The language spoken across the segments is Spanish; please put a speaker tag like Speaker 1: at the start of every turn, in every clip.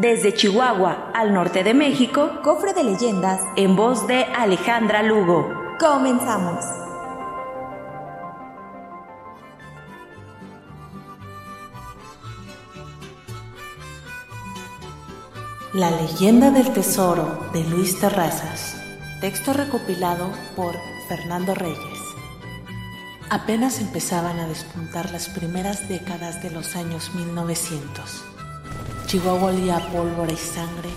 Speaker 1: Desde Chihuahua al norte de México,
Speaker 2: Cofre de leyendas
Speaker 1: en voz de Alejandra Lugo.
Speaker 2: Comenzamos.
Speaker 3: La leyenda del tesoro de Luis Terrazas. Texto recopilado por Fernando Reyes. Apenas empezaban a despuntar las primeras décadas de los años 1900. Chihuahua olía a pólvora y sangre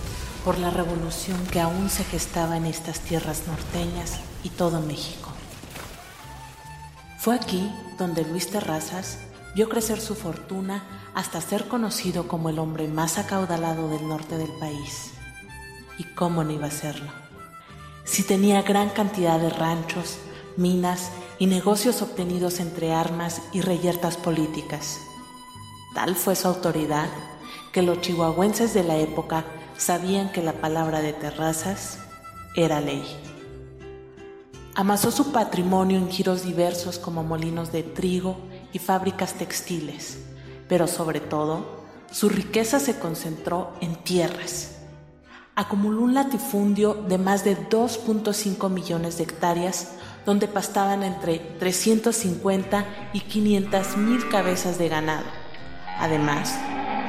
Speaker 3: por la revolución que aún se gestaba en estas tierras norteñas y todo México. Fue aquí donde Luis Terrazas vio crecer su fortuna hasta ser conocido como el hombre más acaudalado del norte del país. ¿Y cómo no iba a serlo? Si tenía gran cantidad de ranchos, minas y negocios obtenidos entre armas y reyertas políticas. Tal fue su autoridad que los chihuahuenses de la época sabían que la palabra de Terrazas era ley. Amasó su patrimonio en giros diversos como molinos de trigo y fábricas textiles, pero sobre todo su riqueza se concentró en tierras. Acumuló un latifundio de más de 2.5 millones de hectáreas donde pastaban entre 350 y 500 mil cabezas de ganado. Además,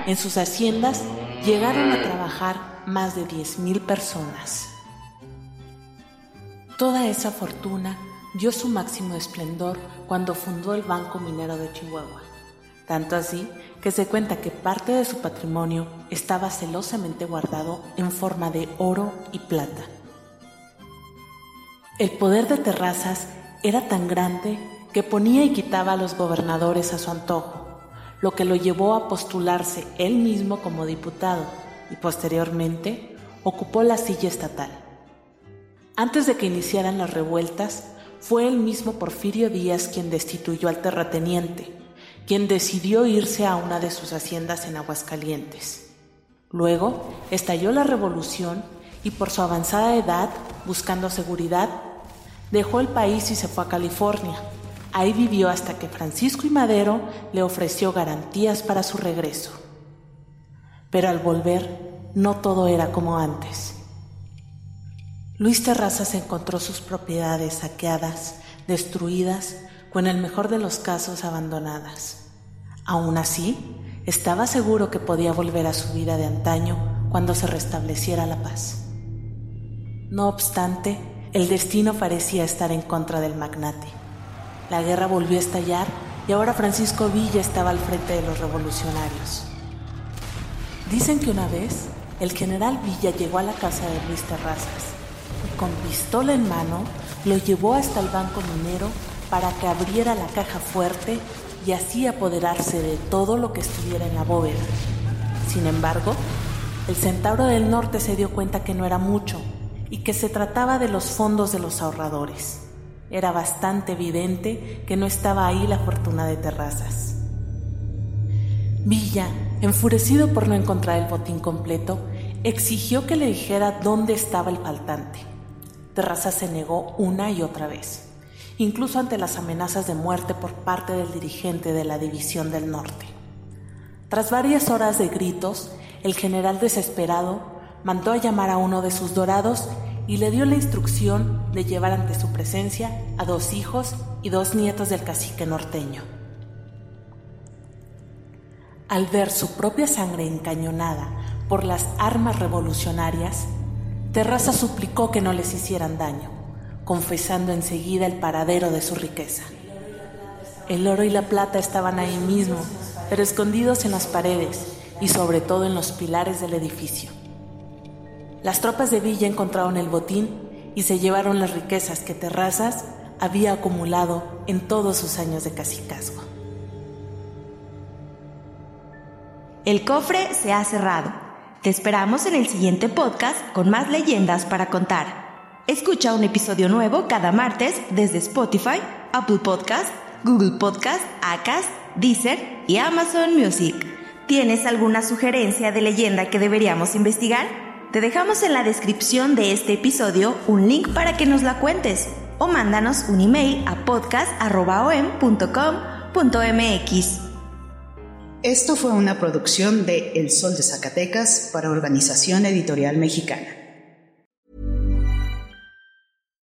Speaker 3: en sus haciendas llegaron a trabajar más de 10 mil personas. Toda esa fortuna dio su máximo esplendor cuando fundó el Banco Minero de Chihuahua. Tanto así que se cuenta que parte de su patrimonio estaba celosamente guardado en forma de oro y plata. El poder de Terrazas era tan grande que ponía y quitaba a los gobernadores a su antojo, lo que lo llevó a postularse él mismo como diputado y posteriormente ocupó la silla estatal. Antes de que iniciaran las revueltas, fue el mismo Porfirio Díaz quien destituyó al terrateniente, quien decidió irse a una de sus haciendas en Aguascalientes. Luego estalló la revolución y por su avanzada edad, buscando seguridad, dejó el país y se fue a California. Ahí vivió hasta que Francisco y Madero le ofreció garantías para su regreso. Pero al volver, no todo era como antes. Luis Terrazas encontró sus propiedades saqueadas, destruidas o en el mejor de los casos abandonadas. Aún así, estaba seguro que podía volver a su vida de antaño cuando se restableciera la paz. No obstante, el destino parecía estar en contra del magnate. La guerra volvió a estallar y ahora Francisco Villa estaba al frente de los revolucionarios. Dicen que una vez el general Villa llegó a la casa de Luis Terrazas y con pistola en mano lo llevó hasta el banco minero para que abriera la caja fuerte y así apoderarse de todo lo que estuviera en la bóveda. Sin embargo, el centauro del norte se dio cuenta que no era mucho y que se trataba de los fondos de los ahorradores. Era bastante evidente que no estaba ahí la fortuna de Terrazas. Villa, enfurecido por no encontrar el botín completo, exigió que le dijera dónde estaba el faltante. Terrazas se negó una y otra vez, incluso ante las amenazas de muerte por parte del dirigente de la División del Norte. Tras varias horas de gritos, el general desesperado mandó a llamar a uno de sus dorados y le dio la instrucción de llevar ante su presencia a dos hijos y dos nietos del cacique norteño. Al ver su propia sangre encañonada por las armas revolucionarias, Terraza suplicó que no les hicieran daño, confesando enseguida el paradero de su riqueza. El oro y la plata estaban ahí mismo, pero escondidos en las paredes y sobre todo en los pilares del edificio. Las tropas de Villa encontraron el botín y se llevaron las riquezas que Terrazas había acumulado en todos sus años de cacicazgo.
Speaker 2: El cofre se ha cerrado. Te esperamos en el siguiente podcast con más leyendas para contar. Escucha un episodio nuevo cada martes desde Spotify, Apple Podcast, Google Podcast, Acast, Deezer y Amazon Music. ¿Tienes alguna sugerencia de leyenda que deberíamos investigar? Te dejamos en la descripción de este episodio un link para que nos la cuentes o mándanos un email a podcast.com.mx.
Speaker 4: Esto fue una producción de El Sol de Zacatecas para Organización Editorial Mexicana.